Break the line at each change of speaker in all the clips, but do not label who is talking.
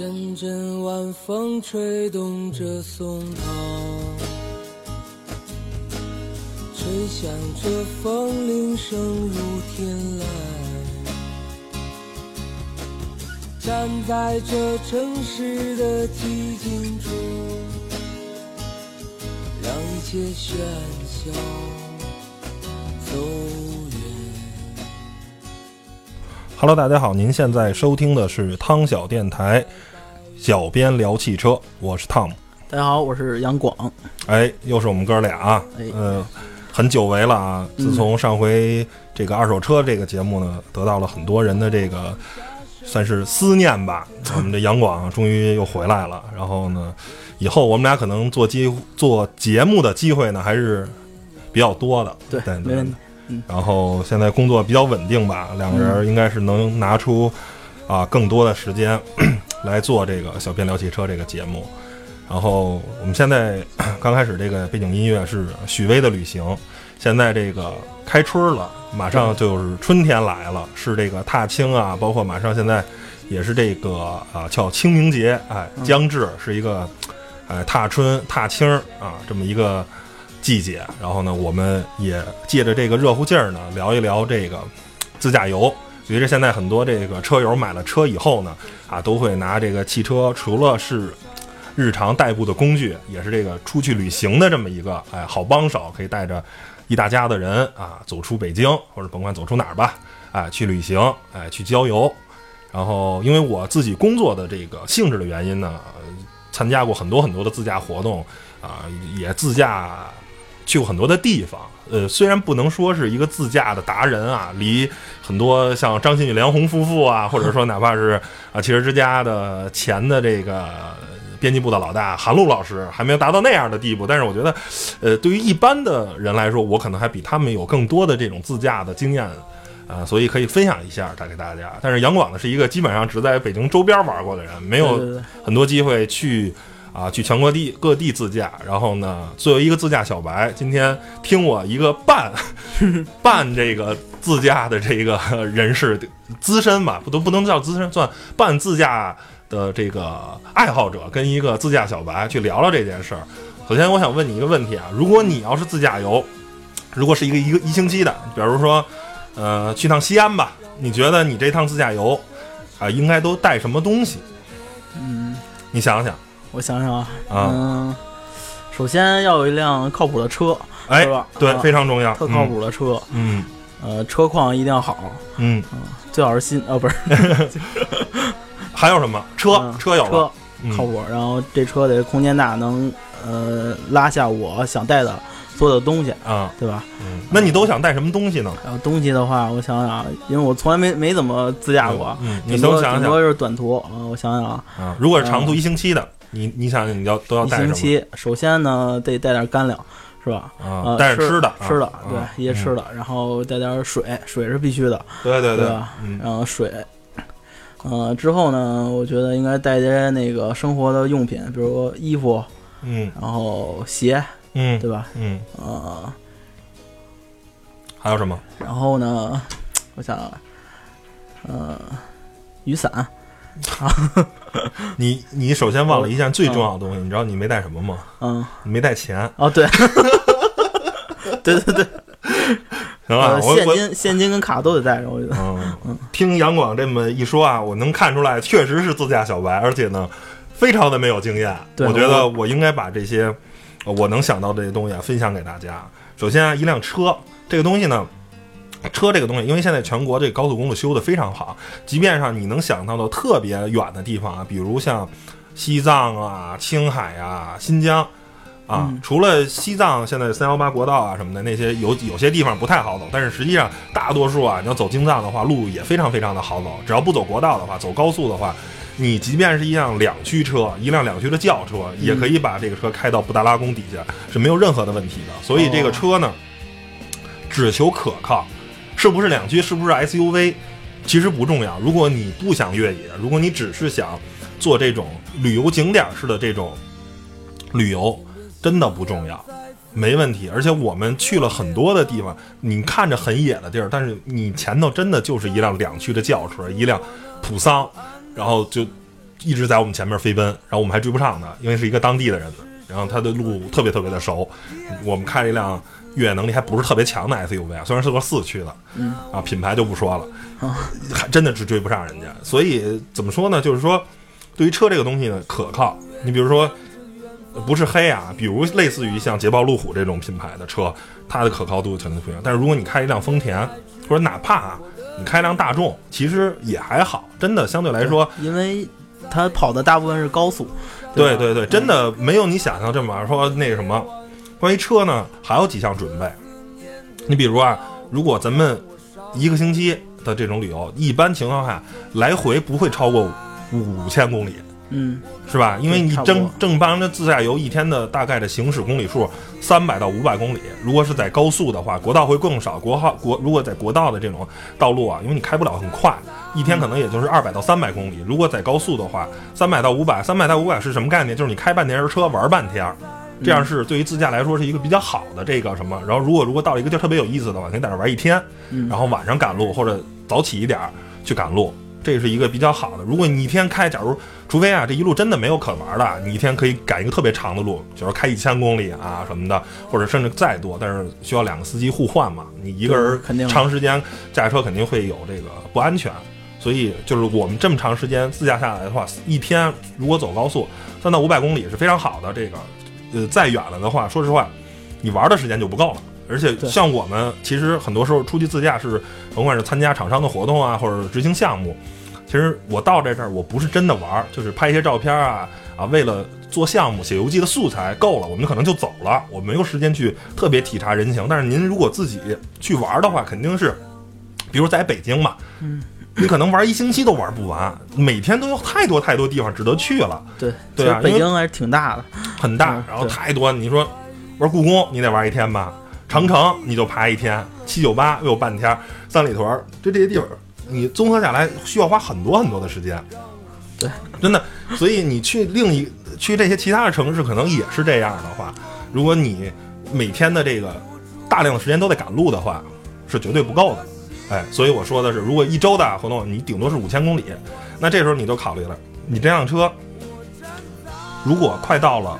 阵阵晚风吹动着松涛，吹响着风铃声如天籁。站在这城市的寂静中，让一切喧嚣走远。
Hello，大家好，您现在收听的是汤小电台，小编聊汽车，我是汤姆。
大家好，我是杨广。
哎，又是我们哥俩啊，
哎
呃，很久违了啊。自从上回这个二手车这个节目呢，得到了很多人的这个算是思念吧。我们这杨广啊终于又回来了，然后呢，以后我们俩可能做机做节目的机会呢还是比较多的。
对
对。然后现在工作比较稳定吧，两个人应该是能拿出啊更多的时间来做这个小编聊汽车这个节目。然后我们现在 刚开始这个背景音乐是许巍的旅行，现在这个开春了，马上就是春天来了，是这个踏青啊，包括马上现在也是这个啊叫清明节，哎，将至是一个哎踏春踏青啊这么一个季节。然后呢，我们也借着这个热乎劲儿呢，聊一聊这个自驾游。随着现在很多这个车友买了车以后呢，啊，都会拿这个汽车，除了是日常代步的工具，也是这个出去旅行的这么一个哎好帮手，可以带着一大家的人啊走出北京，或者甭管走出哪儿吧，哎去旅行，哎去郊游。然后因为我自己工作的这个性质的原因呢，参加过很多很多的自驾活动啊、也自驾去过很多的地方。呃，虽然不能说是一个自驾的达人啊，离很多像张馨予、梁红夫妇啊，或者说哪怕是啊汽车之家的前的这个编辑部的老大韩露老师，还没有达到那样的地步。但是我觉得，呃，对于一般的人来说，我可能还比他们有更多的这种自驾的经验。啊，所以可以分享一下带给大家。但是杨广呢是一个基本上只在北京周边玩过的人，没有很多机会去啊去全国地各地自驾。然后呢，作为一个自驾小白，今天听我一个半半这个自驾的这个人士资深吧，不都不能叫资深，算半自驾的这个爱好者，跟一个自驾小白去聊聊这件事儿。首先，我想问你一个问题啊，如果你要是自驾游，如果是一个一个一星期的，比如说，呃，去趟西安吧，你觉得你这趟自驾游啊、应该都带什么东西？
嗯，
你想想
我想想啊，
啊，
嗯，首先要有一辆靠谱的车，
哎
是吧，
对，
啊
非常重要，
特靠谱的车，
嗯，
呃，车况一定要好，
嗯，
最好是新，呃，不是。
嗯，还有什么？车，
嗯
车有了，
车
嗯。
靠谱，然后这车得空间大，能呃拉下我想带的所有的东西，
啊，
对吧？
嗯，那你都想带什么东西呢？
然后东西的话，我想想啊，因为我从来没没怎么自驾过，
嗯，你都想想
多顶多是短途，呃，我想想啊，
啊，如果是长途
嗯
一星期的，你你想想你要都要带什么？
星期，首先呢得带点干粮，是吧？
啊，
呃，
带着吃的，
吃的
啊，
对，一些吃的，然后带点水，水是必须的，
对对
对吧？
嗯
然后水，呃，之后呢，我觉得应该带些那个生活的用品，比如说衣服，
嗯
然后鞋，
嗯
对吧？
嗯，
呃，
还有什么？
然后呢，我想，呃，雨伞，
你 你首先忘了一件最重要的东西，你知道你没带什么吗？
嗯，
你没带钱，
哦，对，对 对对，
行吧？
呃，
我我
现金、现金跟卡都得带着，我觉得。
嗯，听杨广这么一说啊，我能看出来，确实是自驾小白，而且呢，非常的没有经验。
对
我觉得我应该把这些呃我能想到的这些东西啊分享给大家。首先啊，一辆车这个东西呢。车这个东西，因为现在全国这个高速公路修得非常好，即便上你能想到的特别远的地方啊，比如像西藏啊、青海啊、新疆啊，
嗯
除了西藏现在三幺八国道啊什么的那些有有些地方不太好走，但是实际上大多数啊，你要走京藏的话，路也非常非常的好走。只要不走国道的话，走高速的话，你即便是一辆两驱车，一辆两驱的轿车，也可以把这个车开到布达拉宫底下，是没有任何的问题的。所以这个车呢，只求可靠，是不是两驱，是不是 SUV，其实不重要。如果你不想越野，如果你只是想做这种旅游景点式的这种旅游，真的不重要。没问题，而且我们去了很多的地方，你看着很野的地儿，但是你前头真的就是一辆两驱的轿车，一辆普桑，然后就一直在我们前面飞奔，然后我们还追不上他，因为是一个当地的人，然后他的路特别特别的熟，我们开了一辆越野能力还不是特别强的 SUV 啊，虽然是个四驱的，
嗯
啊，品牌就不说了，还真的是追不上人家。所以怎么说呢？就是说，对于车这个东西呢，可靠。你比如说，不是黑啊，比如类似于像捷豹、路虎这种品牌的车，它的可靠度肯定不一样。但是如果你开一辆丰田，或者哪怕啊，你开辆大众，其实也还好，真的相对来说，
因为它跑的大部分是高速。
对对对，真的没有你想象这么说那个什么。关于车呢，还有几项准备。你比如啊，如果咱们一个星期的这种旅游，一般情况下来回不会超过五千公里，
嗯，
是吧？因为你正正常的自驾游一天的大概的行驶公里数三百到五百公里，如果是在高速的话，国道会更少。国号国如果在国道的这种道路啊，因为你开不了很快，一天可能也就是二百到三百公里。如果在高速的话，三百到五百，三百到五百是什么概念？就是你开半天车玩半天。这样是对于自驾来说是一个比较好的这个什么，然后如果如果到一个地儿特别有意思的话，可以在那玩一天，
嗯
然后晚上赶路或者早起一点儿去赶路，这是一个比较好的。如果你一天开，假如除非啊这一路真的没有可玩的，你一天可以赶一个特别长的路，比如开一千公里啊什么的，或者甚至再多，但是需要两个司机互换嘛，你一个人
肯定
长时间驾车肯定会有这个不安全。所以就是我们这么长时间自驾下来的话，一天如果走高速三到五百公里是非常好的。这个，呃，再远了的话，说实话，你玩的时间就不够了。而且像我们其实很多时候出去自驾是，甭管是参加厂商的活动啊，或者执行项目，其实我到这这儿我不是真的玩，就是拍一些照片啊啊，为了做项目写游记的素材够了，我们可能就走了，我没有时间去特别体察人情。但是您如果自己去玩的话，肯定是，比如在北京嘛，
嗯，
你可能玩一星期都玩不完，每天都有太多太多地方值得去了，
对，
对啊
北京还是挺大的。
很大
嗯，
然后太多。你说玩故宫，你得玩一天吧？长城你就爬一天，七九八又半天，三里屯儿就这些地方，你综合下来需要花很多很多的时间。
对，
真的。所以你去另一去这些其他的城市，可能也是这样的话，如果你每天的这个大量的时间都在赶路的话，是绝对不够的。哎，所以我说的是，如果一周的活动你顶多是五千公里，那这时候你就考虑了，你这辆车如果快到了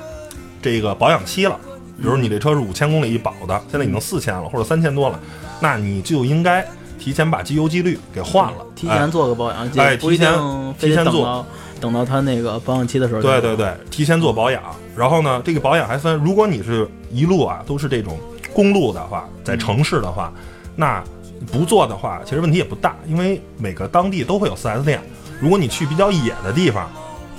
这个保养期了，比如你这车是五千公里一保的，现在已经四千了或者三千多了，那你就应该提前把机油机滤给换了，哎
提前做个保养，
哎提前提前做
等到等到他那个保养期的时候。
对对，对，提前做保养。然后呢，这个保养还分，如果你是一路啊都是这种公路的话，在城市的话，那不做的话，其实问题也不大，因为每个当地都会有 4S 店。如果你去比较野的地方，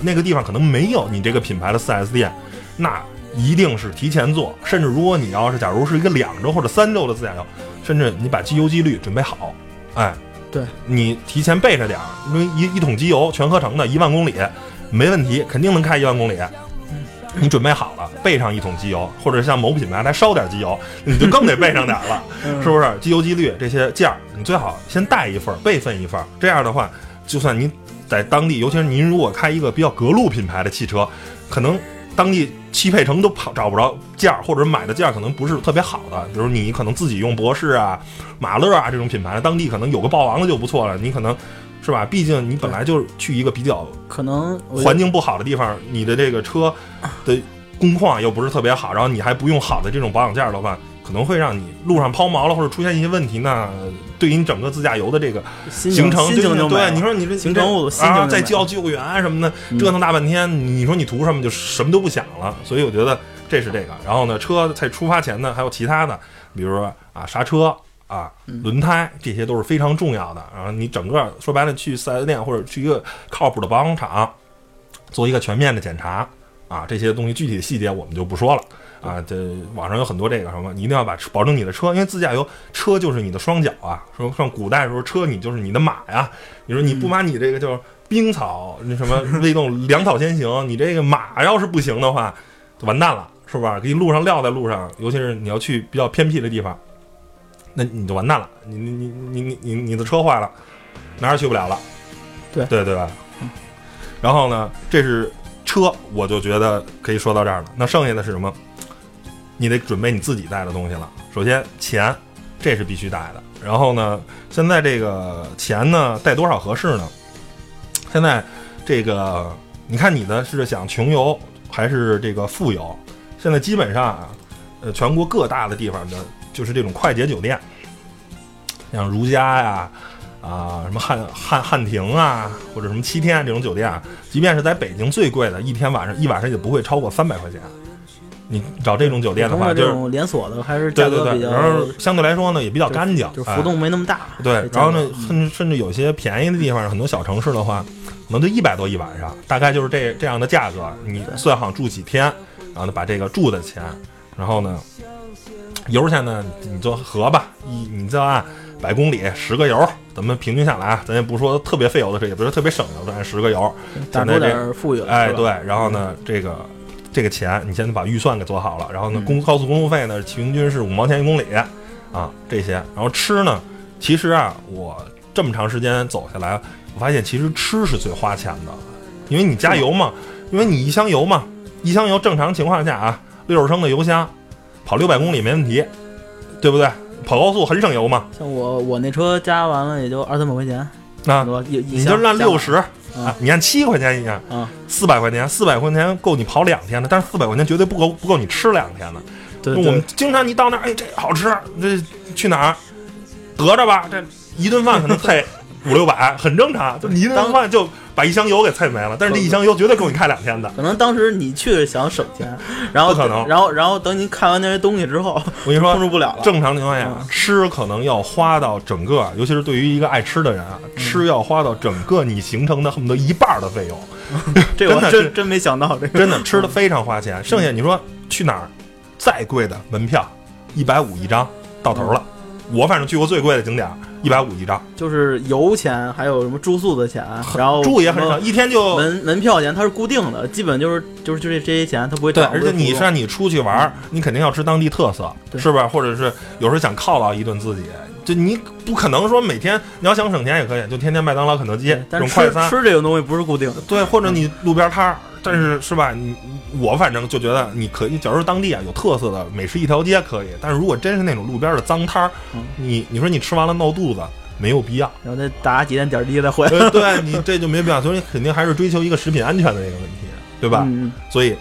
那个地方可能没有你这个品牌的 4S 店，那一定是提前做。甚至如果你要是假如是一个两周或者三周的自驾游，甚至你把机油机滤准备好，哎，
对
你提前备着点儿，因为一一桶机油全合成的，一万公里没问题，肯定能开一万公里。你准备好了，备上一桶机油，或者像某品牌再烧点机油，你就更得备上点儿了，是不是？机油、机滤这些件儿，你最好先带一份，备份一份。这样的话，就算您在当地，尤其是您如果开一个比较格路品牌的汽车，可能当地汽配城都跑找不着件儿，或者买的件儿可能不是特别好的。比如你可能自己用博士啊、马勒啊这种品牌，当地可能有个豹王的就不错了。你可能是吧？毕竟你本来就去一个比较
可能
环境不好的地方，你的这个车的工况又不是特别好，然后你还不用好的这种保养件儿的话，可能会让你路上抛锚了或者出现一些问题，那对于你整个自驾游的这个行程，对，你说你这
行程我心情
再叫救援什么的，
嗯
折腾大半天，你说你图什么？就什么都不想了。所以我觉得这是这个。然后呢，车在出发前呢，还有其他的，比如说啊刹车。啊，轮胎这些都是非常重要的。然后你整个说白了，去四 S 店或者去一个靠谱的保养厂做一个全面的检查啊，这些东西具体的细节我们就不说了啊。这网上有很多这个什么，你一定要把保证你的车，因为自驾游车就是你的双脚啊。说像古代的时候，车你就是你的马呀。你说你不把你这个就是冰草那什么未动粮草先行，你这个马要是不行的话，就完蛋了，是吧？给你路上撂在路上，尤其是你要去比较偏僻的地方，那你就完蛋了，你你你你你你你的车坏了，哪儿也去不了了。
对
对对吧？然后呢，这是车，我就觉得可以说到这儿了。那剩下的是什么？你得准备你自己带的东西了。首先钱，这是必须带的。然后呢，现在这个钱呢，带多少合适呢？现在这个你看你的是想穷游还是这个富游？现在基本上啊，呃，全国各大的地方的，就是这种快捷酒店，像如家呀。啊，什么汉汉汉庭啊，或者什么七天这种酒店啊，即便是在北京最贵的，一天晚上一晚上也不会超过三百块钱。你找这种酒店的话，
这种连锁的还是
对对对，然后相对来说呢也比较干净，
就浮动没那么大。
对，然后呢，甚甚至有些便宜的地方，很多小城市的话，可能就一百多一晚上，大概就是这这样的价格。你算好住几天，然后呢把这个住的钱，然后呢油钱呢你就合吧，一你就按百公里十个油。咱们平均下来，咱也不说特别费油的车，也不是特别省油的，十个油，
打多点富裕了。
哎，对，然后呢，这个这个钱，你先把预算给做好了，然后呢，公高速公路费呢，平均是五毛钱一公里，啊，这些，然后吃呢，其实啊，我这么长时间走下来，我发现其实吃是最花钱的，因为你加油嘛，因为你一箱油嘛，一箱油正常情况下啊，六十升的油箱，跑六百公里没问题，对不对？跑高速很省油嘛？
像我我那车加完了也就二三百块钱，
那你就按六十啊，你按七块钱一样啊，四百块钱，四百块钱够你跑两天的，但是四百块钱绝对不够不够你吃两天的。
对，
我们经常你到那儿，哎，这好吃，这去哪儿得着吧？这一顿饭可能配 五六百，很正常。就你一顿饭就。把一箱油给蹭没了，但是这一箱油绝对够你开两天的。
可能当时你去想省钱，然后
不可能，
然后然后等你看完那些东西之后，
我跟你说
控制不了了。
正常情况下，吃可能要花到整个，尤其是对于一个爱吃的人啊，吃要花到整个你行程的恨不得一半的费用。
这
我
真真没想到，这个
真的吃的非常花钱。剩下你说去哪儿，再贵的门票一百五一张到头了。我反正去过最贵的景点。一百五一张，
就是油钱，还有什么住宿的钱，然后
住也很少，一天就
门门票钱，它是固定的，基本就是就是就这这些钱，它不会
对。而且你像你出去玩，你肯定要吃当地特色，是吧？或者是有时候想犒劳一顿自己，就你不可能说每天你要想省钱也可以，就天天麦当劳、肯德基这种快餐，
吃这个东西不是固定的，
对。或者你路边摊儿，但是是吧？你我反正就觉得你可以，假如当地啊有特色的美食一条街可以，但是如果真是那种路边的脏摊儿，你你说你吃完了闹肚子。没有必要，
然后再打几点点滴再回
来。对你这就没必要，所以肯定还是追求一个食品安全的这个问题，对吧？所以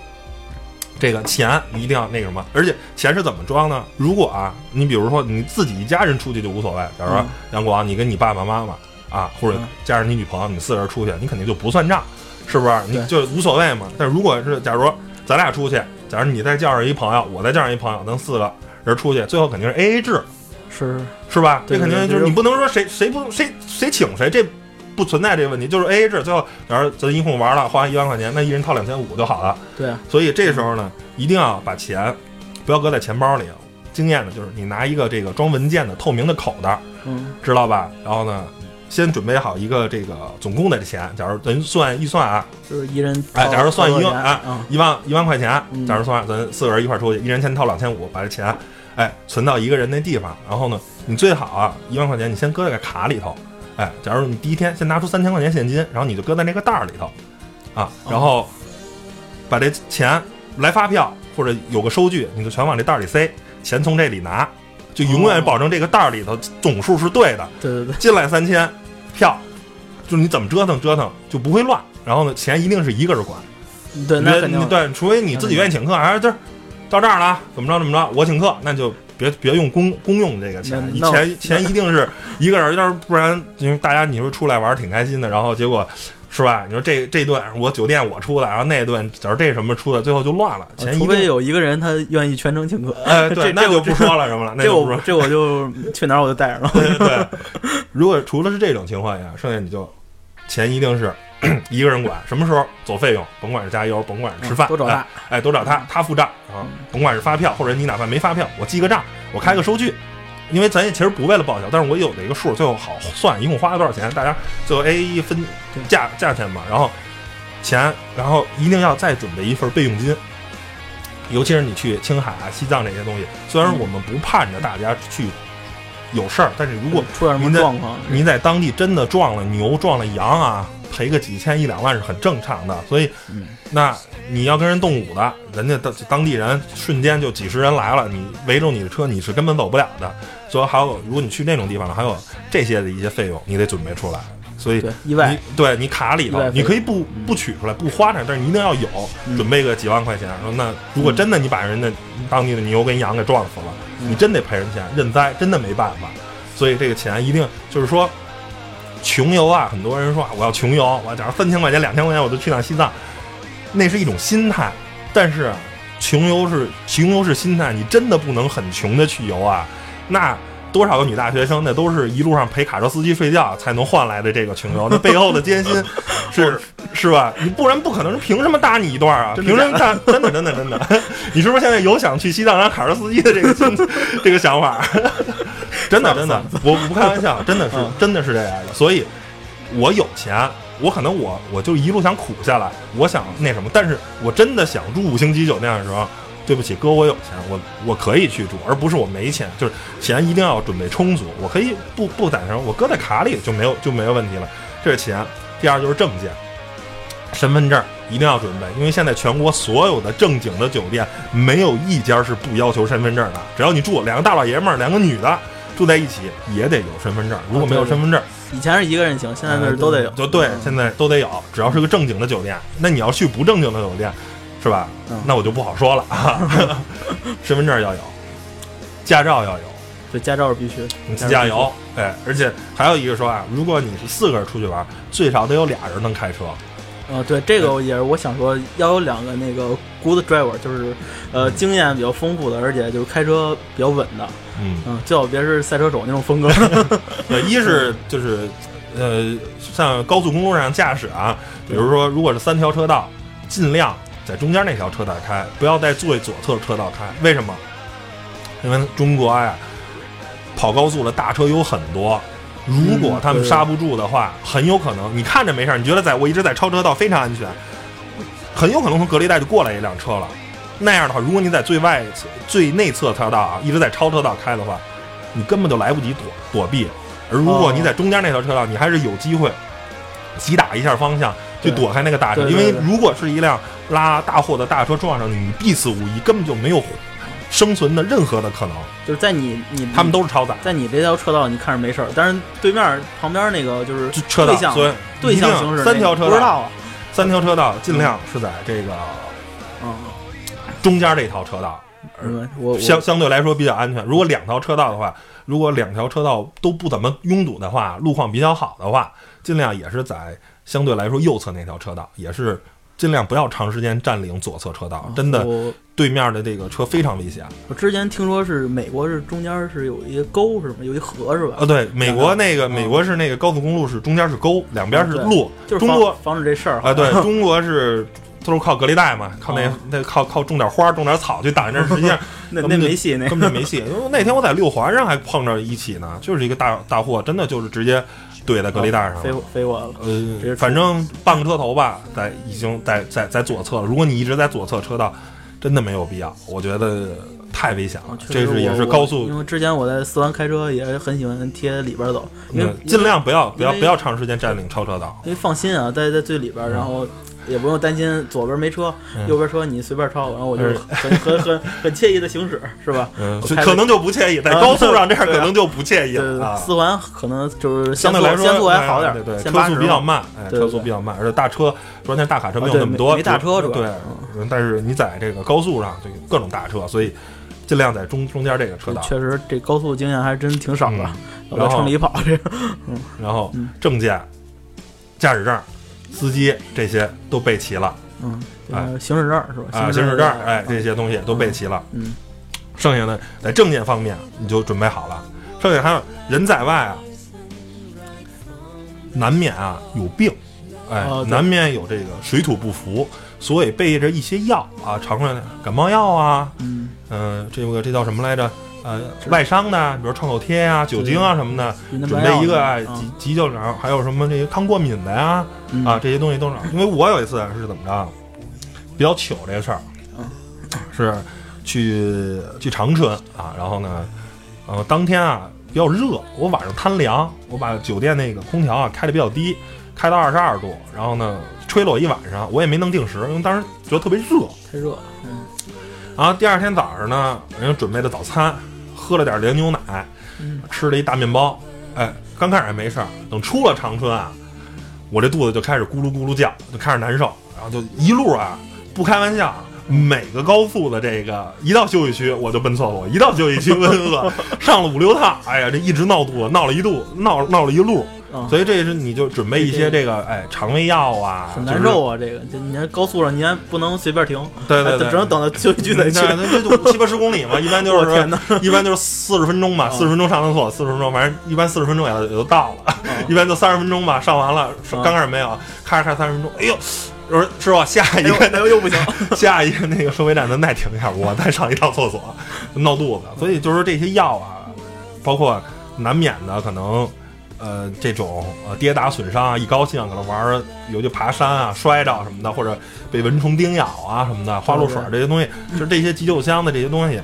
这个钱一定要那什么，而且钱是怎么装呢？如果啊，你比如说你自己一家人出去就无所谓，假如说杨广，你跟你爸爸妈妈啊，或者加上你女朋友，你四个人出去，你肯定就不算账，是不是？你就无所谓嘛。但如果是假如咱俩出去，假如你再叫上一朋友，我再叫上一朋友，咱四个人出去，最后肯定是 A A 制。
是
是吧？这肯定就是你不能说谁谁不谁谁请谁，这不存在这个问题。就是 A A 制，最后假如咱一共玩了，花一万块钱，那一人掏两千五就好了。
对，
所以这时候呢，一定要把钱不要搁在钱包里。经验呢，就是你拿一个这个装文件的透明的口袋，
嗯，
知道吧？然后呢，先准备好一个这个总共的钱。假如咱算预算啊，
就是一人
哎，假如算一万啊，一万一万块钱，假如算咱四个人一块出去，一人先掏两千五，把这钱。哎，存到一个人那地方，然后呢，你最好啊，一万块钱你先搁在个卡里头。哎，假如你第一天先拿出三千块钱现金，然后你就搁在那个袋儿里头，啊，然后把这钱来发票或者有个收据，你就全往这袋里塞，钱从这里拿，就永远保证这个袋儿里头总数是对的。
对对对，
进来三千，票，就是你怎么折腾折腾就不会乱。然后呢，钱一定是一个人管。
对，那肯定
对，除非你自己愿意请客，还是这。到这儿了，怎么着怎么着，我请客，那就别别用公公用这个钱，钱钱一定是一个人，要是不然，因为大家你说出来玩挺开心的，然后结果是吧？你说这这顿我酒店我出的，然后那顿假如这什么出的，最后就乱了。钱
除非有一个人他愿意全程请客，
哎，对，那就不说了什么了。这
我这我就去哪儿我就带上了。
对，如果除了是这种情况下，剩下你就钱一定是。一个人管，什么时候走费用，甭管是加油，甭管是吃饭，
都找他，
哎，都找他，他付账啊。甭管是发票，或者你哪怕没发票，我记个账，我开个收据，因为咱也其实不为了报销，但是我有的一个数，最后好算，一共花了多少钱，大家最后 A A 一分价价钱嘛。然后钱，然后一定要再准备一份备用金，尤其是你去青海啊、西藏这些东西，虽然我们不盼着大家去有事儿，但是如果
出点什么状况，
您在当地真的撞了牛、撞了羊啊。赔个几千一两万是很正常的，所以，那你要跟人动武的，人家当当地人瞬间就几十人来了，你围住你的车，你是根本走不了的。所以还有，如果你去那种地方，还有这些的一些费用，你得准备出来。所以
对，意外
你对你卡里头你可以不不取出来，不花它，但是你一定要有，
嗯
准备个几万块钱。说那如果真的你把人家当地的牛跟羊给撞死了，
嗯
你真得赔人钱，认栽，真的没办法。所以这个钱一定就是说，穷游啊，很多人说啊，我要穷游，我假如三千块钱、两千块钱我就去趟西藏，那是一种心态。但是穷游是穷游是心态，你真的不能很穷的去游啊，那。多少个女大学生，那都是一路上陪卡车司机睡觉才能换来的这个穷游，那背后的艰辛是 是吧？你不然不可能，凭什么搭你一段啊？凭什么搭？真的真的真的，你是不是现在有想去西藏当卡车司机的这个心 这个想法？真的真的，我我不开玩笑，真的是
嗯
真的是这样的。所以，我有钱，我可能我我就一路想苦下来，我想那什么，但是我真的想住五星级酒店的时候。对不起，哥，我有钱，我我可以去住，而不是我没钱。就是钱一定要准备充足，我可以不不攒什么，我搁在卡里就没有就没有问题了。这是钱。第二就是证件，身份证一定要准备，因为现在全国所有的正经的酒店没有一家是不要求身份证的。只要你住两个大老爷们儿，两个女的住在一起，也得有身份证。如果没有身份证，
以前是一个人行，现在那是都得有。
就对，现在都得有，只要是个正经的酒店。那你要去不正经的酒店，是吧？
嗯
那我就不好说了啊。身份证要有，驾照要有，
对，驾照是必须。
你自驾游，哎，而且还有一个说啊，如果你是四个人出去玩，最少得有俩人能开车。
啊，对，这个也是我想说，要有两个那个 good driver，就是呃经验比较丰富的，而且就是开车比较稳的。
嗯，
嗯，最好别是赛车手那种风格。
对，一是就是呃，像高速公路上驾驶啊，比如说如果是三条车道，尽量在中间那条车道开，不要在最左侧车道开。为什么？因为中国呀，跑高速的大车有很多。如果他们刹不住的话，很有可能你看着没事儿，你觉得在我一直在超车道非常安全，很有可能从隔离带就过来一辆车了。那样的话，如果你在最外最内侧车道啊一直在超车道开的话，你根本就来不及躲躲避。而如果你在中间那条车道，你还是有机会急打一下方向去躲开那个大车，因为如果是一辆拉大货的大车撞上你，你必死无疑，根本就没有生存的任何的可能。
就是在你你
他们都是超载
在你这条车道，你看着没事儿，但是对面旁边那个就是
车道所以
对向行驶
三条车道，
不知道啊。
三条车道尽量是在这个
嗯，
中间这条车道。
嗯我我
相相对来说比较安全。如果两条车道的话，如果两条车道都不怎么拥堵的话，路况比较好的话，尽量也是在相对来说右侧那条车道，也是尽量不要长时间占领左侧车道。真的，对面的这个车非常危险。
我之前听说是美国是中间是有一个沟是吗？有一河是吧？
啊，对，美国那个
嗯
美国是那个高速公路是中间是沟，两边是
对
路。
就是防
中国
防止这事儿
啊，对 中国是。都是靠隔离带嘛，靠那
哦
那靠靠种点花、种点草去挡着，实际上
那那没戏，那
根本就没戏。因 为那天我在六环上还碰着一起呢，就是一个大大货，真的就是直接怼在隔离带上
飞
了。
飞过来了。直接
呃，反正半个车头吧，在已经在在在左侧了。如果你一直在左侧车道，真的没有必要，我觉得太危险了。这是也是高速
因，为之前我在四环开车也很喜欢贴里边走，因为
嗯尽量不要不要不要长时间占领超车道。
因为放心啊，在在最里边，然后也不用担心左边没车，
嗯。
右边车你随便超，然后我就很很很很惬意的行驶，是吧？
嗯，可能就不惬意，在
啊
高速上这样可能就不惬意
对对对，
了啊。
四环可能就是
相对来说，
限速还好点
对对，车速比较慢，哎，车
对对。对
速比较慢，而且大车，昨天大卡车没有那么多，
没没大车主要
对，嗯。但是你在这个高速上，就各种大车，所以尽量在中中间这个车道，
确实这高速经验还真挺少的
嗯，
老在城里跑这个，
然后
嗯。
证件、驾驶证、司机这些都备齐了。
嗯，行驶证是吧？
啊，行驶证，哎，
这
这些东西都备齐了，
嗯
剩下的在证件方面你就准备好了，剩下还有人在外啊，难免啊有病，哎，
哦
难免有这个水土不服，所以备着一些药啊，常规的感冒药啊，
嗯，
嗯、这个这叫什么来着？呃，外伤的，比如创口贴啊、酒精啊什么的，准备一个急急救疗，还有什么这些抗过敏的呀
嗯
啊，这些东西都是。因为我有一次是怎么着，比较糗这个事儿，
嗯
是去去长春啊，然后呢，呃，当天啊比较热，我晚上贪凉，我把酒店那个空调啊开的比较低，开到二十二度，然后呢吹了我一晚上，我也没弄定时，因为当时觉得特别热。
太热，嗯
然后第二天早上呢，人家准备的早餐，喝了点凉牛奶，吃了一大面包。哎，刚开始还没事儿，等出了长春啊，我这肚子就开始咕噜咕噜叫，就开始难受，然后就一路啊，不开玩笑，每个高速的这个一到休息区我就奔厕所，一到休息区奔厕所，上了五六趟，哎呀，这一直闹肚子，闹了一肚，闹闹了一路。
嗯
所以这是你就准备一些这个哎肠胃药啊，
很难受啊，这个就你看高速上你还不能随便停，
对对对。
只能等到休息区再去。
那那这就七八十公里嘛，一般就是 一般就是四十分钟吧，
嗯
四十分钟上厕所，四十分钟，反正一般四十分钟也也就到了，
嗯
一般就三十分钟吧，上完了，
嗯
刚开始没有，开着开着三十分钟，哎呦，我说师傅，下一个
哎呦又不行，
下一个那个收费站咱再停一下，我再上一趟厕所，闹肚子，所以就是这些药啊，包括难免的可能。呃，这种呃跌打损伤啊，一高兴可能玩儿，有就爬山啊，摔着什么的，或者被蚊虫叮咬啊什么的，花露水这些东西，就这些急救箱的这些东西，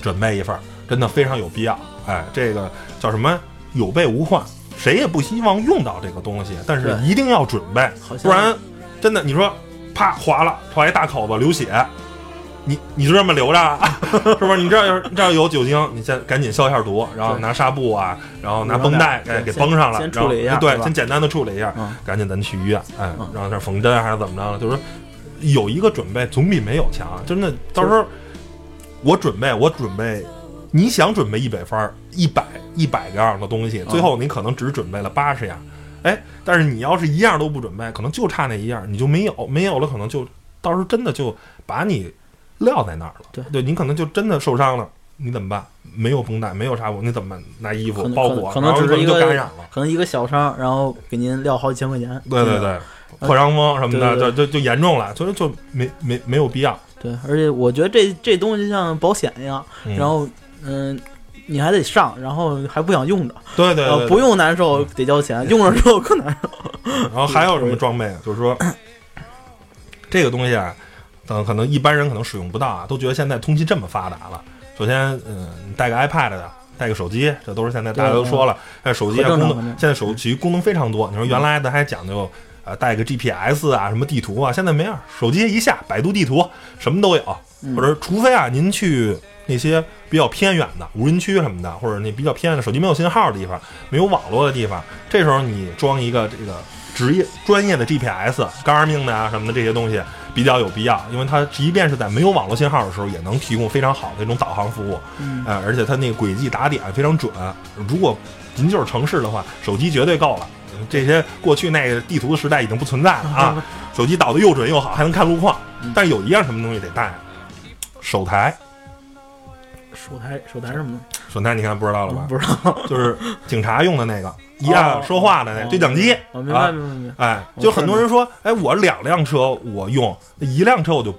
准备一份，真的非常有必要。哎，这个叫什么？有备无患，谁也不希望用到这个东西，但是一定要准备，不然真的你说啪划了，划一大口子流血，你你就这么留着啊，是不是？你这儿要这要有酒精，你先赶紧消一下毒，然后拿纱布啊，然后拿绷带哎给绷上了，
先
然后
处理一下是，吧
对先简单的处理一下，
嗯
赶紧咱去医院，哎
然
后这缝针还是怎么着的，就是说有一个准备总比没有强。真的，到时候我准备，我准备，你想准备一百分儿，一百一百个样的东西，最后你可能只准备了八十样，哎，但是你要是一样都不准备，可能就差那一样，你就没有，没有了，可能就到时候真的就把你撂在那儿了。
对
对你可能就真的受伤了，你怎么办？没有绷带，没有纱布，你怎么办？拿衣服包裹，
可能只是一个
感染了。
可能一个小伤，然后给您撂好几千块钱。
对对对，破伤风什么的，就就就严重了，所以就没没没有必要。
对，而且我觉得这这东西就像保险一样，
嗯
然后嗯。你还得上，然后还不想用着，呃，
对对对，
不用难受得交钱，用了之后更难受。
然后还有什么装备啊？就是说，这个东西啊，嗯，可能一般人可能使用不到啊，都觉得现在通信这么发达了。首先，嗯，你带个 iPad 的，带个手机，这都是现在大家都说了。但手机啊，功能现在手机功能非常多。你说原来的还讲究。呃，带个 GPS 啊，什么地图啊，现在没样，手机一下，百度地图什么都有。
嗯
或者除非啊，您去那些比较偏远的无人区什么的，或者那比较偏远的手机没有信号的地方，没有网络的地方，这时候你装一个这个职业专业的 GPS、Garmin 的啊什么的这些东西比较有必要，因为它即便是在没有网络信号的时候，也能提供非常好的这种导航服务。
嗯
呃，而且它那个轨迹打点非常准。如果您就是城市的话，手机绝对够了。这些过去那个地图的时代已经不存在了啊，手机导的又准又好，还能看路况。但是有一样什么东西得带，手台。
手台手台是什么的？
手台你看不知道了吧？
不知道。
就是警察用的那个，一按
哦
说话的那
哦
对讲机
哦，明白
啊。
明白明白。
哎，就很多人说，哎，我两辆车我用，一辆车我就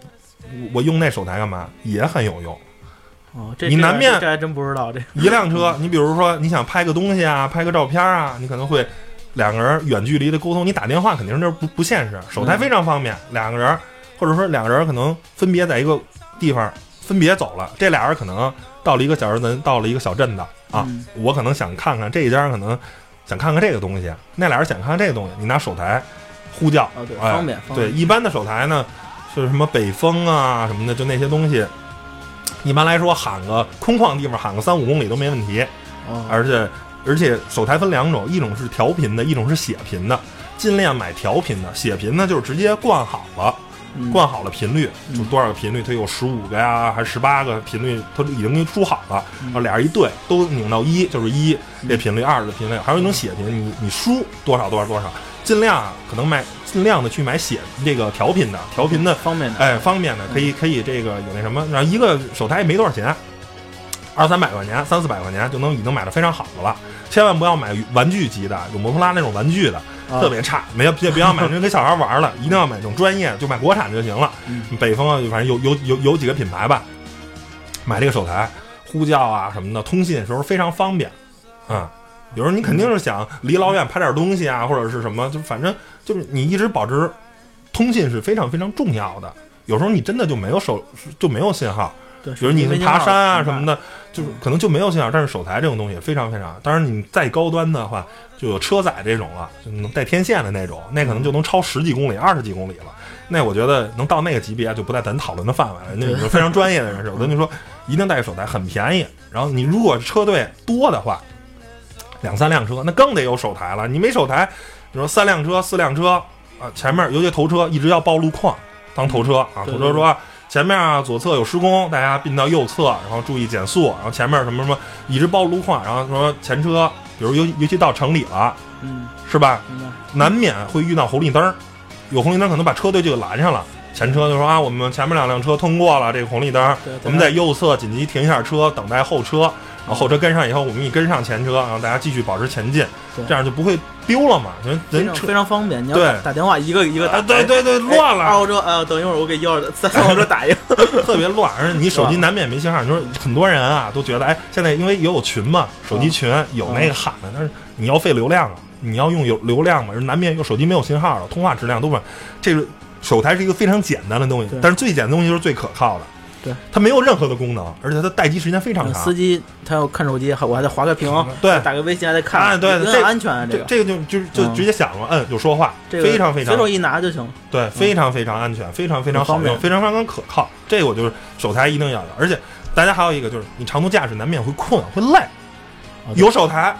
我用那手台干嘛？也很有用。
哦，
你难免
这这还真不知道这。
一辆车，你比如说你想拍个东西啊，拍个照片啊，你可能会两个人远距离的沟通，你打电话肯定是那不不现实，手台非常方便，两个人或者说两个人可能分别在一个地方分别走了，这俩人可能到了一个小镇咱到了一个小镇子啊，
嗯
我可能想看看这一家可能想看看这个东西，那俩人想看看这个东西，你拿手台呼叫，
哦对
哎
方便方
对，一般的手台呢，就是什么北风啊什么的，就那些东西。一般来说，喊个空旷地方喊个三五公里都没问题，
哦，
而且而且手台分两种，一种是调频的，一种是写频的。尽量买调频的，写频呢就是直接灌好了，
嗯
灌好了频率，
嗯
就多少个频率，它有十五个呀，还是十八个频率，它已经给你输好了。然后俩人一对，都拧到一就是一这频率，二的频率，还有一种写频，你你输多少多少多少，尽量啊可能买尽量的去买写这个调频的，调频的
方便的。
哎，方便的，可以可以这个有那什么，然后一个手台也没多少钱，二三百块钱、三四百块钱就能已经买的非常好的了。千万不要买玩具级的，有摩托拉那种玩具的，
啊
特别差。没有别别要买那种给小孩玩了，一定要买这种专业，就买国产就行了。
嗯
北风啊，反正有有有有几个品牌吧，买这个手台，呼叫啊什么的，通信的时候非常方便。啊、有时候你肯定是想离老远拍点东西啊，或者是什么，就反正就是你一直保持通信是非常非常重要的。有时候你真的就没有手就没有信号，
对，
比如你
们
爬山啊什么
的，
就是可能就没有信号。但是手台这种东西非常非常，当然你再高端的话，就有车载这种了，就能带天线的那种，那可能就能超十几公里、二十几公里了。那我觉得能到那个级别就不在咱讨论的范围了，那是非常专业的人士。我跟你说，一定带手台，很便宜。然后你如果车队多的话，两三辆车，那更得有手台了。你没手台，你说三辆车、四辆车啊，前面尤其头车一直要报路况，当头车啊，头车说前面啊左侧有施工，大家并到右侧，然后注意减速，然后前面什么什么一直报路况，然后说前车，比如尤尤其到城里了，
嗯，
是吧？难免会遇到红绿灯儿，有红绿灯可能把车队就给拦上了。前车就说啊，我们前面两辆车通过了这个红绿灯，我们在右侧紧急停一下车，等待后车，然后后车跟上以后，我们一跟上前车，然后大家继续保持前进，这样就不会丢了嘛。人人车
非常方便，你要
对
打打电话一个一个打，
啊，对对对，乱
了二
了，
号车，呃，等一会儿我给幺二三三号车打一个，
特别乱，而且你手机难免没信号。你说很多人啊都觉得，哎，现在因为也有群嘛，手机群有那个喊的，但是你要费流量啊，你要用有流量嘛，难免有手机没有信号了，通话质量都不。这个手台是一个非常简单的东西，但是最简单的东西就是最可靠的。
对，
它没有任何的功能，而且它待机时间非常长
司。机他要看手机，我还得划个屏，
对
打个微信还得看，
哎对
很
这
安全啊，个
这这个就就就
嗯
直接响了，摁就说话，
这个
非常非常
随手一拿就行。
对，非常非常安全，非常非常好用，非常非常可靠。这个我就是手台一定要有，而且大家还有一个就是，你长途驾驶难免会困会累，
哦
有手台，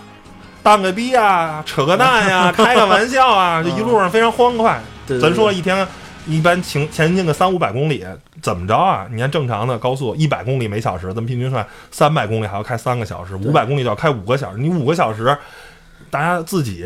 当个逼啊，扯个蛋呀，开个玩笑啊，这一路上非常欢快。
对，对
咱说一天一般前前进个三五百公里，怎么着啊？你看正常的高速一百公里每小时，咱们平均算三百公里还要开三个小时，五百公里就要开五个小时。你五个小时，大家自己，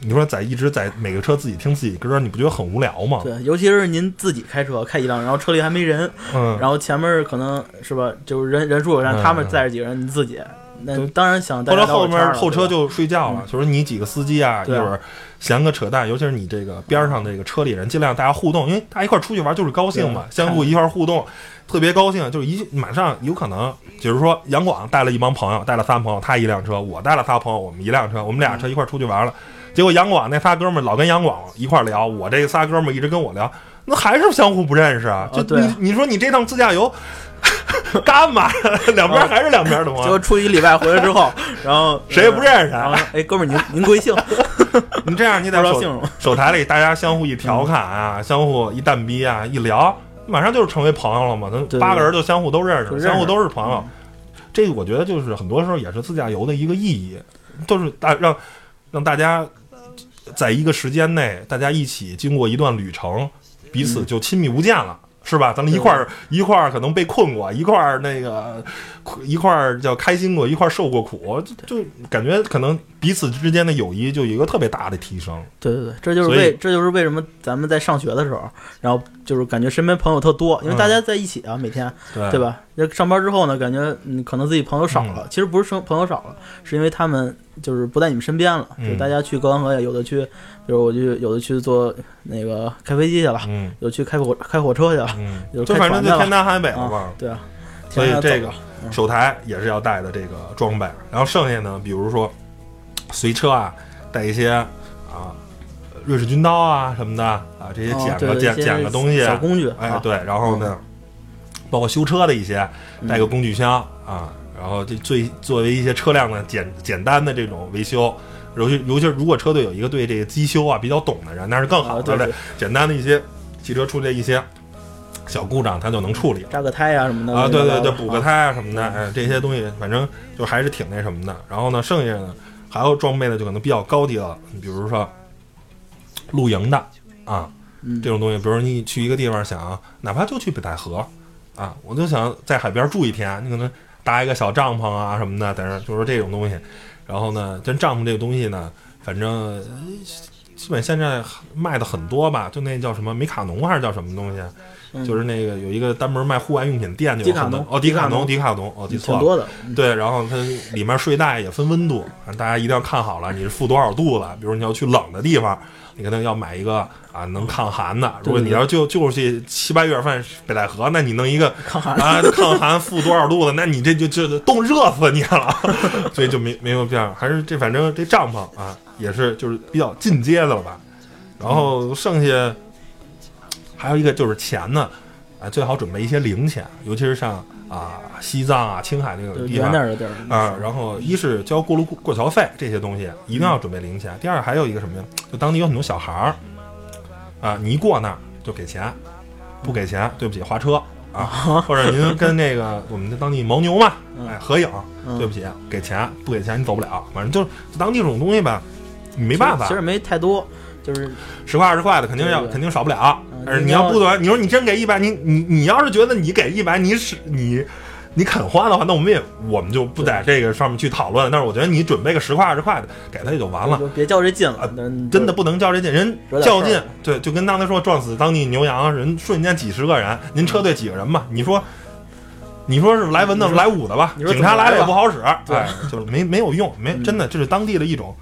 你说在一直在每个车自己听自己歌，你不觉得很无聊吗？
对，尤其是您自己开车开一辆，然后车里还没人，
嗯，
然后前面可能是吧，就是人人数有限，
嗯
他们载着几个人，你自己，那当然想大
或者后面后车就睡觉了，就是你几个司机啊，一
对啊
会儿闲个扯淡，尤其是你这个边上这个车里人，尽量大家互动，因为大家一块出去玩就是高兴嘛，相互一块互动，特别高兴，就是一马上有可能，比如说杨广带了一帮朋友，带了仨朋友，他一辆车，我带了仨朋友，我们一辆车，我们俩车一块出去玩了，结果杨广那仨哥们老跟杨广一块聊，我这仨哥们一直跟我聊，那还是相互不认识啊，就你你说你这趟自驾游。干嘛？两边还是两边的吗？
结果出一礼拜回来之后，然后
谁也不认识
然后哎，哥们儿您您贵姓？
你这样，你得手
不知道姓什么
手台里大家相互一调侃啊，相互一蛋逼啊，一聊，马上就是成为朋友了嘛。咱八个人就相互都认识，
就认识
相互都是朋友。这个我觉得就是很多时候也是自驾游的一个意义，都是大让让大家在一个时间内，大家一起经过一段旅程，彼此就亲密无间了。是吧？咱们一块儿一块儿可能被困过，一块儿那个一块儿叫开心过，一块儿受过苦，就就感觉可能彼此之间的友谊就有一个特别大的提升。
对对对，这就是为这就是为什么咱们在上学的时候，然后就是感觉身边朋友特多，因为
嗯
大家在一起啊，每天
对
对？吧？那上班之后呢，感觉嗯，可能自己朋友少了。其实不是生朋友少了，是因为他们就是不在你们身边了。
嗯
就大家去高端河呀，有的去，比如我去有的去坐那个开飞机去了，
嗯
有去开火开火车去了，
嗯，
有
就反正就天南海北了
啊
嘛。
对啊。
所以这个手台也是要带的这个装备，然后剩下呢，比如说随车啊，带一些啊瑞士军刀啊什么的啊，这些
哦
捡个捡捡个东西，
小工具，啊
哎对，然后呢，包括修车的一些
嗯
带个工具箱啊，然后这最作为一些车辆的简简单的这种维修。尤其尤其是如果车队有一个对这个机修啊比较懂的人，那是更好的。
啊对对
简单的一些汽车出现一些小故障，他就能处理。
扎个胎啊什么的
啊，对对对，
啊
补个胎啊什么的，哎，这些东西反正就还是挺那什么的。然后呢，剩下的还有装备的就可能比较高级了，你比如说露营的啊，
嗯
这种东西，比如你去一个地方想，哪怕就去北戴河啊，我就想在海边住一天，你可能搭一个小帐篷啊什么的，在那儿就是这种东西。然后呢，这帐篷这个东西呢，反正呃基本现在卖的很多吧，就那叫什么美卡农还是叫什么东西，
嗯
就是那个有一个专门卖户外用品店，就有
迪卡
很多哦，迪卡侬，
侬迪卡侬
哦，记错了。
挺多的，嗯
对，然后它里面睡袋也分温度，大家一定要看好了，你是负多少度了。比如你要去冷的地方，你可能要买一个啊能抗寒的。如果你要就就是去七八月份北戴河，那你弄一个
抗寒
啊抗寒负多少度的，那你这就就冻热死你了。所以就没没有必要，还是这反正这帐篷啊也是就是比较进阶的了吧。然后剩下还有一个就是钱呢，啊最好准备一些零钱，尤其是像啊西藏啊、青海那
个
地方。
远点儿的地儿
啊，然后一是交过路过桥费这些东西一定要准备零钱，第二还有一个什么呀？就当地有很多小孩儿。啊，你一过那儿就给钱，不给钱对不起划车。啊，或者您跟那个 我们的当地牦牛嘛，哎合影，
嗯。
对不起给钱，不给钱你走不了，反正就是当地这种东西吧，你没办法。
其实，没太多，就是
十块二十块的肯定要肯定少不了
你要
不短，你说你真给一百，你你你要是觉得你给一百，你是你你肯花的话，那我们也我们就不在这个上面去讨论。但是我觉得你准备个十块二十块的，给他也就完了。
就别较这劲了
啊，
真
真的不能较这劲，人较劲，对，就跟刚才说撞死当地牛羊，人瞬间几十个人，您车队几个人吧？你说，你说是来文的来武的吧？警察来了也不好使，
对
哎，就是没没有用，没
嗯
真的，这是当地的一种，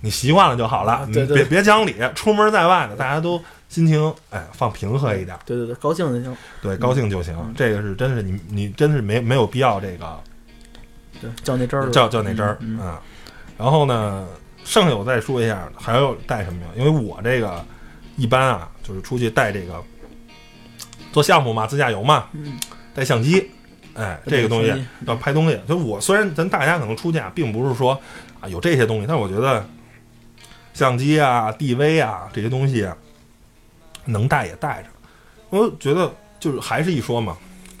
你习惯了就好了，你别别讲理，出门在外的大家都心情哎放平和一点，
对对对，高兴就行。
对，高兴就行
嗯，
这个是真是你你真是没没有必要这个
对，较那真儿了，
较较那针儿
嗯嗯
啊。然后呢，剩下我再说一下，还要带什么呀？因为我这个一般啊，就是出去带这个做项目嘛，自驾游嘛，
嗯，
带相机，哎，这个东西要拍东西。就我虽然咱大家可能出去啊，并不是说啊有这些东西，但我觉得相机啊、DV 啊这些东西啊能带也带着。我觉得就是还是一说嘛，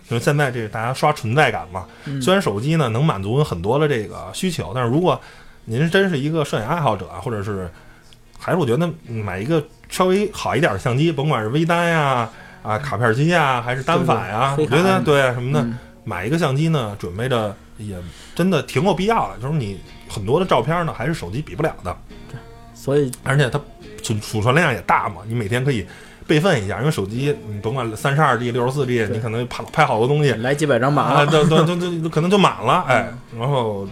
就是现在这个大家刷存在感嘛，
嗯
虽然手机呢能满足很多的这个需求，但是如果您真是一个摄影爱好者，或者是还是我觉得买一个稍微好一点的相机，甭管是微单呀、啊卡片机呀，还是单反呀，
对对
我觉得对什么的，
嗯
买一个相机呢，准备着也真的挺有必要的。就是你很多的照片呢，还是手机比不了的，
所以
而且它储储存量也大嘛，你每天可以备份一下，因为手机你甭管三十二 G、六十四 G，你可能拍拍好多东西，
来几百张满
啊，
了，
都都都都可能就满了，哎，
嗯
然后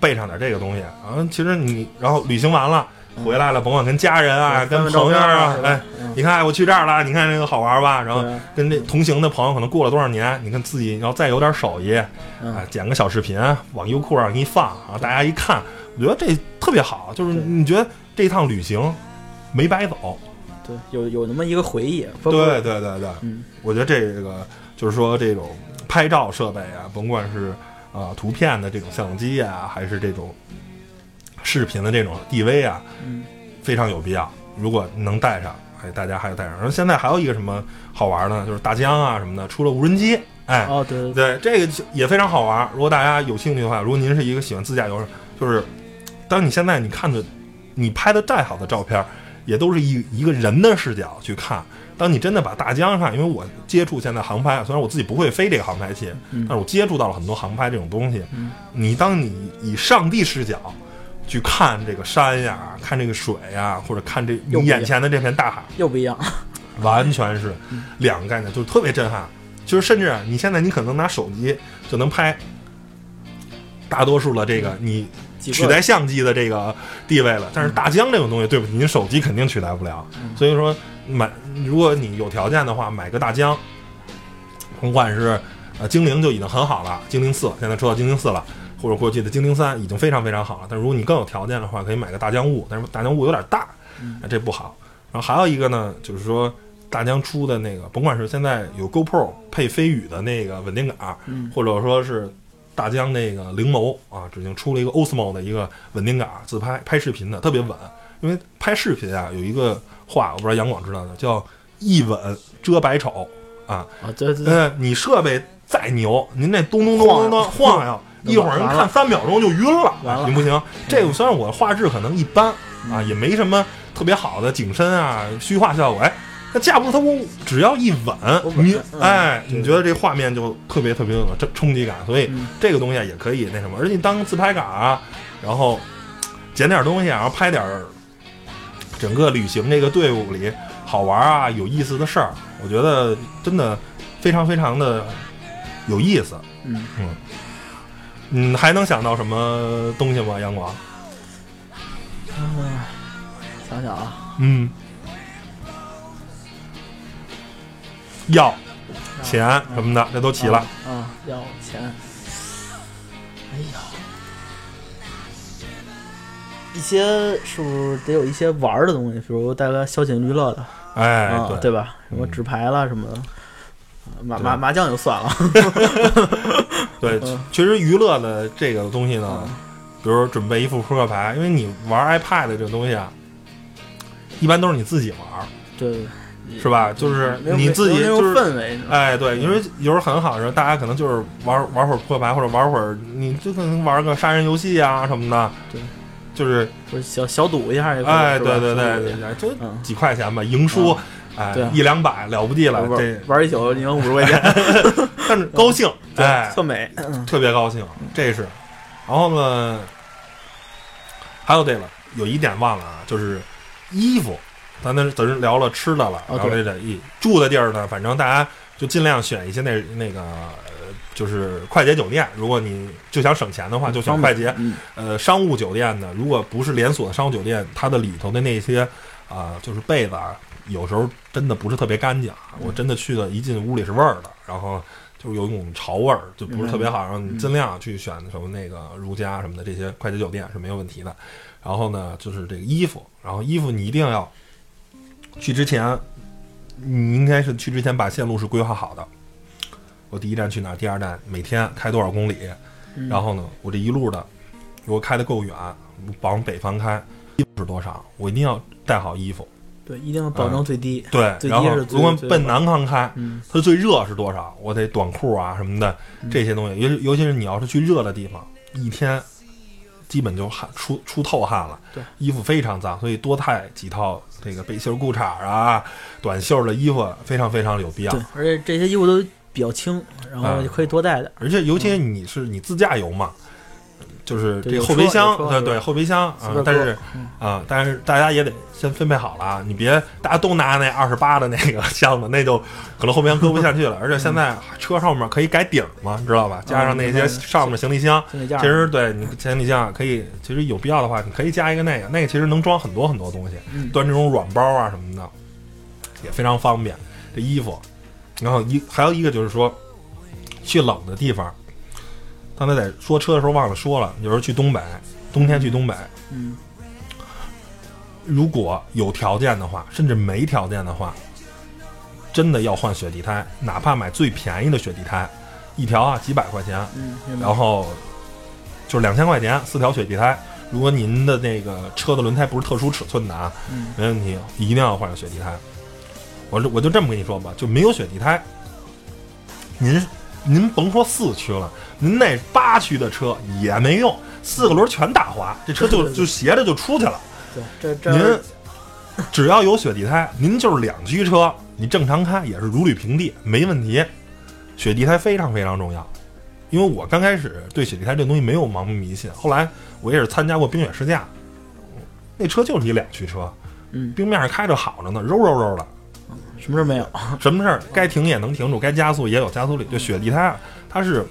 备上点这个东西。然啊。其实你然后旅行完了回来了，甭管跟家人啊、跟朋友啊，哎，
嗯。
你看我去这儿了，你看这个好玩吧？然后跟这同行的朋友可能过了多少年，你看自己要再有点手艺，
嗯。
啊，剪个小视频往优酷上一放啊，大家一看，我觉得这特别好，就是你觉得这一趟旅行没白走。
对，有有那么一个回忆，
对，对对对，
嗯，
我觉得这个就是说这种拍照设备啊，甭管是啊、呃图片的这种相机啊，还是这种视频的这种 DV 啊，
嗯，
非常有必要。如果能带上，哎，大家还要带上。然后现在还有一个什么好玩呢？就是大疆啊什么的出了无人机，哎，
哦，对对对，
对，这个也非常好玩。如果大家有兴趣的话，如果您是一个喜欢自驾游，就是当你现在你看的，你拍的再好的照片，也都是一一个人的视角去看。当你真的把大疆上，因为我接触现在航拍，虽然我自己不会飞这个航拍器，
嗯
但是我接触到了很多航拍这种东西。
嗯
你当你以上帝视角去看这个山呀，看这个水呀，或者看这你眼前的这片大海，
又不一样，
完全是两个概念，就是特别震撼。就是甚至啊你现在你可能拿手机就能拍大多数的这个你取代相机的这个地位了，但是大疆这种东西，对不起，您手机肯定取代不了。
嗯
所以说买，如果你有条件的话，买个大疆，甭管是呃精灵就已经很好了，精灵四现在出到精灵四了。或者过去的精灵三已经非常非常好了，但如果你更有条件的话，可以买个大疆雾，但是大疆雾有点大，这不好。然后还有一个呢，就是说大疆出的那个，甭管是现在有 GoPro 配飞宇的那个稳定杆，
嗯
或者说是大疆那个灵眸啊，已经出了一个 Osmo 的一个稳定杆，自拍拍视频的特别稳。因为拍视频啊，有一个话我不知道杨广知道的，叫一稳遮百丑啊。
啊，对对对，
呃，你设备再牛，您那咚咚咚咚咚晃悠，一会儿人看三秒钟就晕了，行不行？这个虽然我画质可能一般啊，
嗯
也没什么特别好的景深啊、虚化效果，哎，那架不住它我只要一稳你
嗯
哎，你觉得这画面就特别特别有冲冲击感，所以
嗯
这个东西啊也可以那什么，而且你当自拍杆啊，然后捡点东西啊，然后拍点整个旅行这个队伍里好玩啊、有意思的事儿，我觉得真的非常非常的有意思。
嗯，
嗯，还能想到什么东西吗？杨广？
嗯想想啊，
嗯，药、钱什么的，这都齐了。
啊，啊要钱，哎呀，一些是不是得有一些玩儿的东西，比如带个消遣娱乐的
哎，
啊，
对，
对吧？什么
嗯
纸牌啦什么的，啊麻麻麻将就算了，
对
嗯，
其实娱乐的这个东西呢，比如准备一副扑克牌，因为你玩 iPad 这个东西啊，一般都是你自己玩，
对，
是吧？就是你自己就是哎，对，因为有时候很好的时候，大家可能就是玩玩会儿扑克牌，或者玩会儿，你就可能玩个杀人游戏啊什么的。
对，
就是
就是小小赌一下
哎，对对对对，就
嗯
几块钱吧，赢输，哎，一两百了不地了，
玩
这
玩一宿赢五十块钱，
但是高兴，哎，
特美。嗯
特别高兴，这是。然后呢，还有对了，有一点忘了啊，就是衣服，咱那等于聊了吃的了，
哦
然后这个一住的地儿呢，反正大家就尽量选一些那那个。呃就是快捷酒店，如果你就想省钱的话，就选快捷。
嗯，
呃，商务酒店呢，如果不是连锁的商务酒店，它的里头的那些啊、就是被子啊，有时候真的不是特别干净。我真的去了，一进屋里是味儿的，然后就是有一种潮味儿，就不是特别好。然后你尽量去选什么那个如家什么的这些快捷酒店是没有问题的。然后呢，就是这个衣服，然后衣服你一定要去之前，你应该是去之前把线路是规划好的。我第一站去哪儿？第二站每天开多少公里？
嗯
然后呢，我这一路的，如果开的够远，往北方开，衣服是多少？我一定要带好衣服。
对，一定要保证最低。
对，然后
最低是最
如果奔南方开，
嗯，
它最热是多少？我得短裤啊什么的
嗯
这些东西，尤其尤其是你要是去热的地方，一天基本就汗出出透汗了，
对，
衣服非常脏，所以多带几套这个背心儿裤衩儿啊、短袖儿的衣服非常非常有必要
对。，而且这些衣服都比较轻，然后
嗯
就可以多带点。
而且尤其你是你自驾游嘛，就是这
个
后备箱，对对，后备箱啊但是
嗯
啊，但是大家也得先分配好了啊，你别大家都拿那二十八的那个 箱子，那就可能后备箱搁不下去了。而且现在车上面可以改顶儿嘛，知道吧？加上那些
嗯
上面行李箱，其实对你行李箱可以，其实有必要的话，你可以加一个那个，那个其实能装很多很多东西，
嗯
端这种软包啊什么的，也非常方便。这衣服，然后一还有一个就是说，去冷的地方，刚才在说车的时候忘了说了，有时候去东北，冬天去东北，
嗯，
如果有条件的话，甚至没条件的话，真的要换雪地胎，哪怕买最便宜的雪地胎，一条啊几百块钱，
嗯，
然后就是两千块钱四条雪地胎。如果您的那个车的轮胎不是特殊尺寸的啊，
嗯
没问题，一定要换上雪地胎。我我就这么跟你说吧，就没有雪地胎，您您甭说四驱了，您那八驱的车也没用，四个轮全打滑，这车就就斜着就出去了。
对，这这
您只要有雪地胎，您就是两驱车，你正常开也是如履平地，没问题。雪地胎非常非常重要，因为我刚开始对雪地胎这东西没有盲目迷信，后来我也是参加过冰雪试驾，那车就是一两驱车，
嗯，
冰面上开着好着呢，柔柔柔的，
什么事儿没有？
什么事儿该停也能停住，该加速也有加速力。就雪地胎啊，它是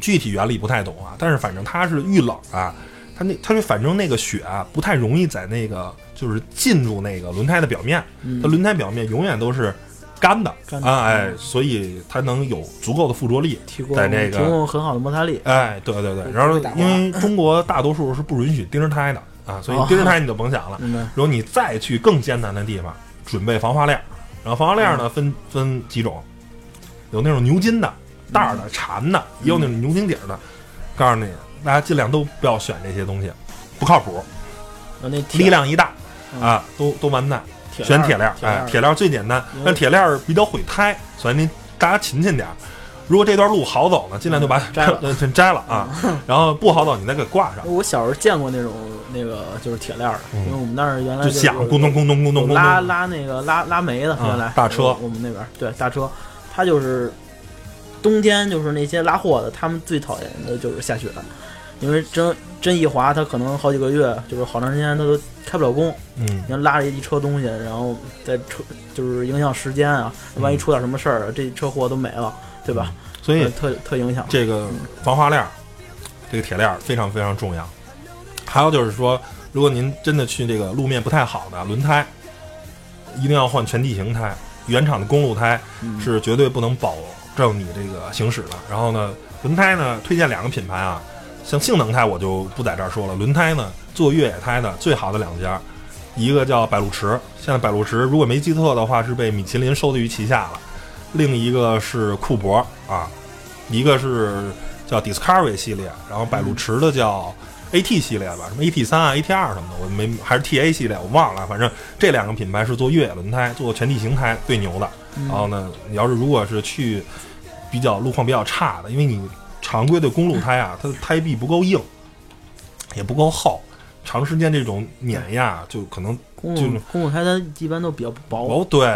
具体原理不太懂啊，但是反正它是遇冷啊，它那它就反正那个雪啊不太容易在那个就是进入那个轮胎的表面，
嗯
它轮胎表面永远都是干的
干的
啊，哎
嗯，
所以它能有足够的附着力。
提供
在这个
提供很好的摩擦力。
哎，对对对，然后因为中国大多数是不允许钉儿胎的啊，所以
哦
钉儿胎你就甭想了。如果你再去更艰难的地方，准备防滑链儿，然后防滑链儿呢分分几种，有那种牛筋的、带儿的、缠的，也有那种牛筋底儿的。告诉你，大家尽量都不要选这些东西，不靠谱，
呃那铁
力量一大
嗯
啊，都都完蛋。
铁
选铁链哎，铁链儿最简单，但铁链儿比较毁胎，所以您大家勤勤点儿。如果这段路好走呢，尽量就把
嗯摘了。
呃 摘了啊，然后不好走你再给挂上，
我小时候见过那种那个就是铁链儿的，
嗯。
因为我们那儿原来
就是响，咕咚咕咚咕咚咕咚。
拉拉那个拉拉煤的，
啊
原来
大车。
我我们那边儿对大车，它就是冬天就是那些拉货的，他们最讨厌的就是下雪，因为真真一滑，他可能好几个月，就是好长时间他都开不了工。
嗯。
你，要拉着一车东西，然后在车就是影响时间啊，万一出点什么事儿，这车货都没了，对吧？
所以
呃特特影响。
这个防滑链儿，这个铁链儿非常非常重要。还有就是说，如果您真的去这个路面不太好的轮胎，一定要换全地形胎，原厂的公路胎
嗯
是绝对不能保证你这个行驶的。然后呢，轮胎呢推荐两个品牌啊，像性能胎我就不在这儿说了。轮胎呢做越野胎的最好的两家，一个叫百路驰，现在百路驰如果没记错的话是被米其林收的于旗下了，另一个是库珀啊，一个是叫 Discovery 系列，然后百路驰的叫 AT 系列吧，什么 AT 三啊、AT 二什么的，我没还是 TA 系列，我忘了，反正这两个品牌是做越野轮胎、做全地形胎最牛的。
嗯
然后呢，你要是如果是去比较路况比较差的，因为你常规的公路胎啊，它的胎壁不够硬，也不够厚，长时间这种碾压就可能就是
公路胎它一般都比较薄，
薄。对，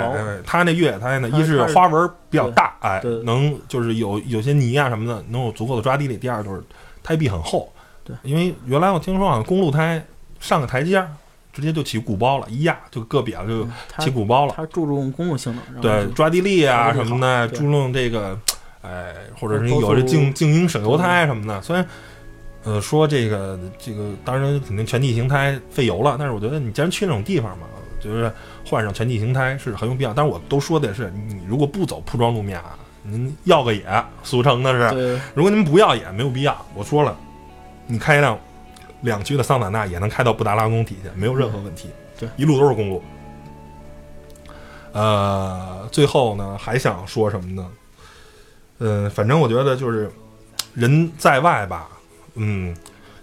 它那越野胎呢，一是花纹比较大，哎，能就是有有些泥啊什么的，能有足够的抓地力。第二就是胎壁很厚，
对
因为原来我听说好像公路胎上个台阶，直接就起鼓包了，一压就硌瘪了，就起鼓包了。
它注重公路性能，
对，抓地力啊什么的，注重这个，哎，或者是有这
速
静静音省油胎什么的。虽然，呃，说这个这个，当然肯定全地形胎费油了，但是我觉得你既然去那种地方嘛，就是换上全地形胎是很有必要。但是我都说的是，你如果不走铺装路面啊，您要个野，俗称的是，如果您不要也没有必要。我说了，你开一辆两驱的桑塔纳也能开到布达拉宫底下，没有任何问题。
对
一路都是公路。呃，最后呢，还想说什么呢？呃，反正我觉得就是人在外吧，嗯，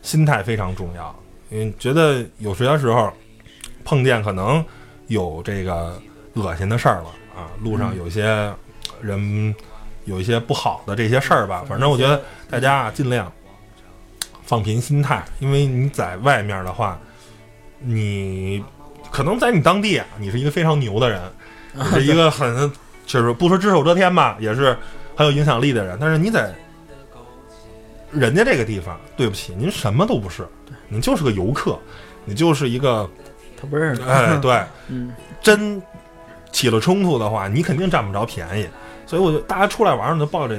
心态非常重要。因为觉得有些时候碰见可能有这个恶心的事儿了啊，路上有些人有一些不好的这些事儿吧。反正我觉得大家啊，尽量放平心态，因为你在外面的话，你可能在你当地啊，你是一个非常牛的人，你是一个很就是不说只手遮天吧，也是很有影响力的人。但是你在人家这个地方，对不起，您什么都不是，您就是个游客，你就是一个
他不认识，
哎，对，
嗯，
真起了冲突的话，你肯定占不着便宜。所以我觉得大家出来玩儿，就抱着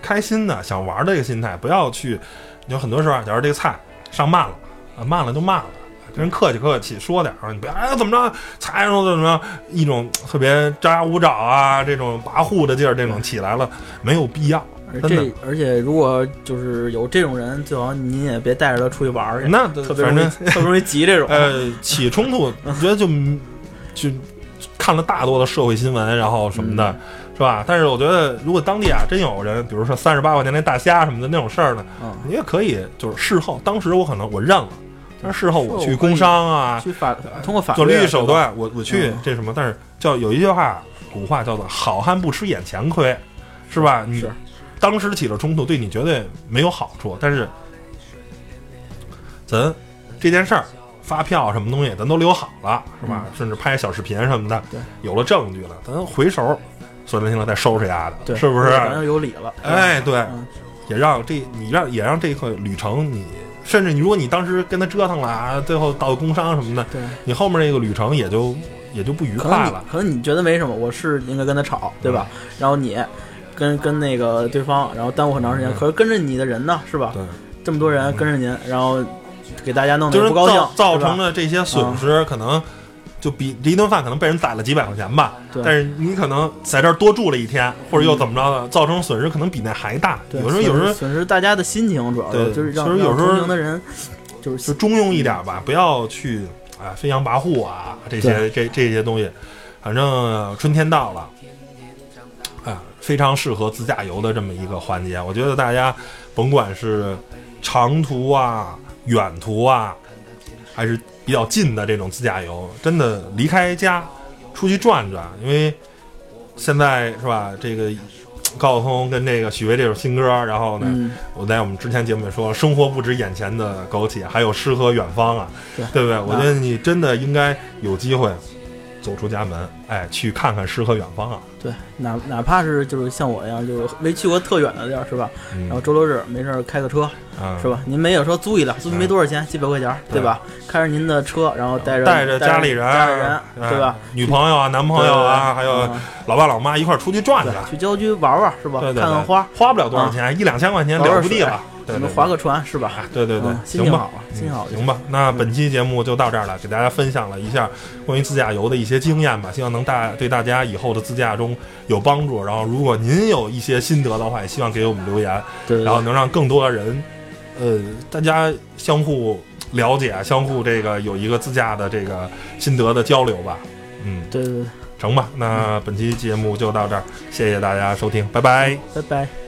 开心的、想玩儿的这个心态，不要去。有很多时候啊，假如这个菜上慢了，啊慢了就慢了，跟人客气客气，说点儿，你不要哎怎么着，菜上怎么着，一种特别张牙舞爪啊，这种跋扈的劲儿，这种起来了，没有必要。
而
真的
这而且如果就是有这种人，最好您也别带着他出去玩儿去，
那
特别容易 特别容易急这种。
呃，起冲突，我觉得就就看了大多的社会新闻，然后什么的，是吧？但是我觉得，如果当地啊真有人，比如说三十八块钱那大虾什么的那种事儿呢，
嗯，
你也可以就是事后，当时我可能我认了，但是事后我去工商啊，
去法通过法
做
律
手，段，我我去
嗯
这什么？但是叫有一句话，古话叫做“好汉不吃眼前亏”，是吧？你
是
当时起了冲突，对你绝对没有好处，但是咱这件事儿。发票什么东西，咱都留好了，是吧？甚至拍小视频什么的，
嗯对，
有了证据了，咱回手说难听了再收拾丫的，
对，
是不是？
反正有理了。
哎，对，
嗯
也让这你让也让这个旅程你，甚至你如果你当时跟他折腾了啊，最后到工伤什么的，
对，
你后面这个旅程也就也就不愉快了。
可能你觉得没什么，我是应该跟他吵，对吧？然后你跟跟那个对方，然后耽误很长时间。
嗯
可是跟着你的人呢，是吧？
对，
这么多人跟着您，然后给大家弄
就是
得不高兴
造，造成了这些损失，可能就比这一顿饭可能被人宰了几百块钱吧。
对
但是你可能在这儿多住了一天，或者又怎么着的，造成损失可能比那还大。
对
有时候有时候
损失大家的心情，主要是就是让
其实有时候
的人就是
就是中庸一点吧，不要去啊飞扬跋扈啊这些这这些东西。反正呃春天到了，啊，非常适合自驾游的这么一个环节。我觉得大家甭管是长途啊、远途啊，还是比较近的这种自驾游，真的离开家出去转转，因为现在是吧，这个高晓松跟这个许巍这首新歌，然后呢。
嗯，
我在我们之前节目也说，生活不止眼前的苟且，还有诗和远方啊，
对
不对？我觉得你真的应该有机会走出家门，哎，去看看诗和远方啊。
对，哪哪怕是就是像我一样，就是没去过特远的地儿，是吧？
嗯
然后周六日没事儿开个车，
啊，
是吧？您没有说租一辆，租没多少钱，几百块钱，
对
对吧？开着您的车，然后带着
带着家里人，
家里人，
哎
对吧？
女朋友啊、男朋友啊，还有
嗯
老爸老妈一块儿出去转转，
去郊区玩玩，是吧？看看花，
花不了多少钱，一两千块钱了不地了。
你们划个船，是吧？
对对对
嗯，心
行吧
情好，心情好
行吧，那本期节目就到这儿了，给大家分享了一下关于自驾游的一些经验吧，希望能大对大家以后的自驾中有帮助。然后，如果您有一些心得的话，也希望给我们留言，
对对对
然后能让更多的人，呃，大家相互了解，相互这个有一个自驾的这个心得的交流吧。嗯，
对对对，
成吧，那本期节目就到这儿，谢谢大家收听，拜拜。
拜拜。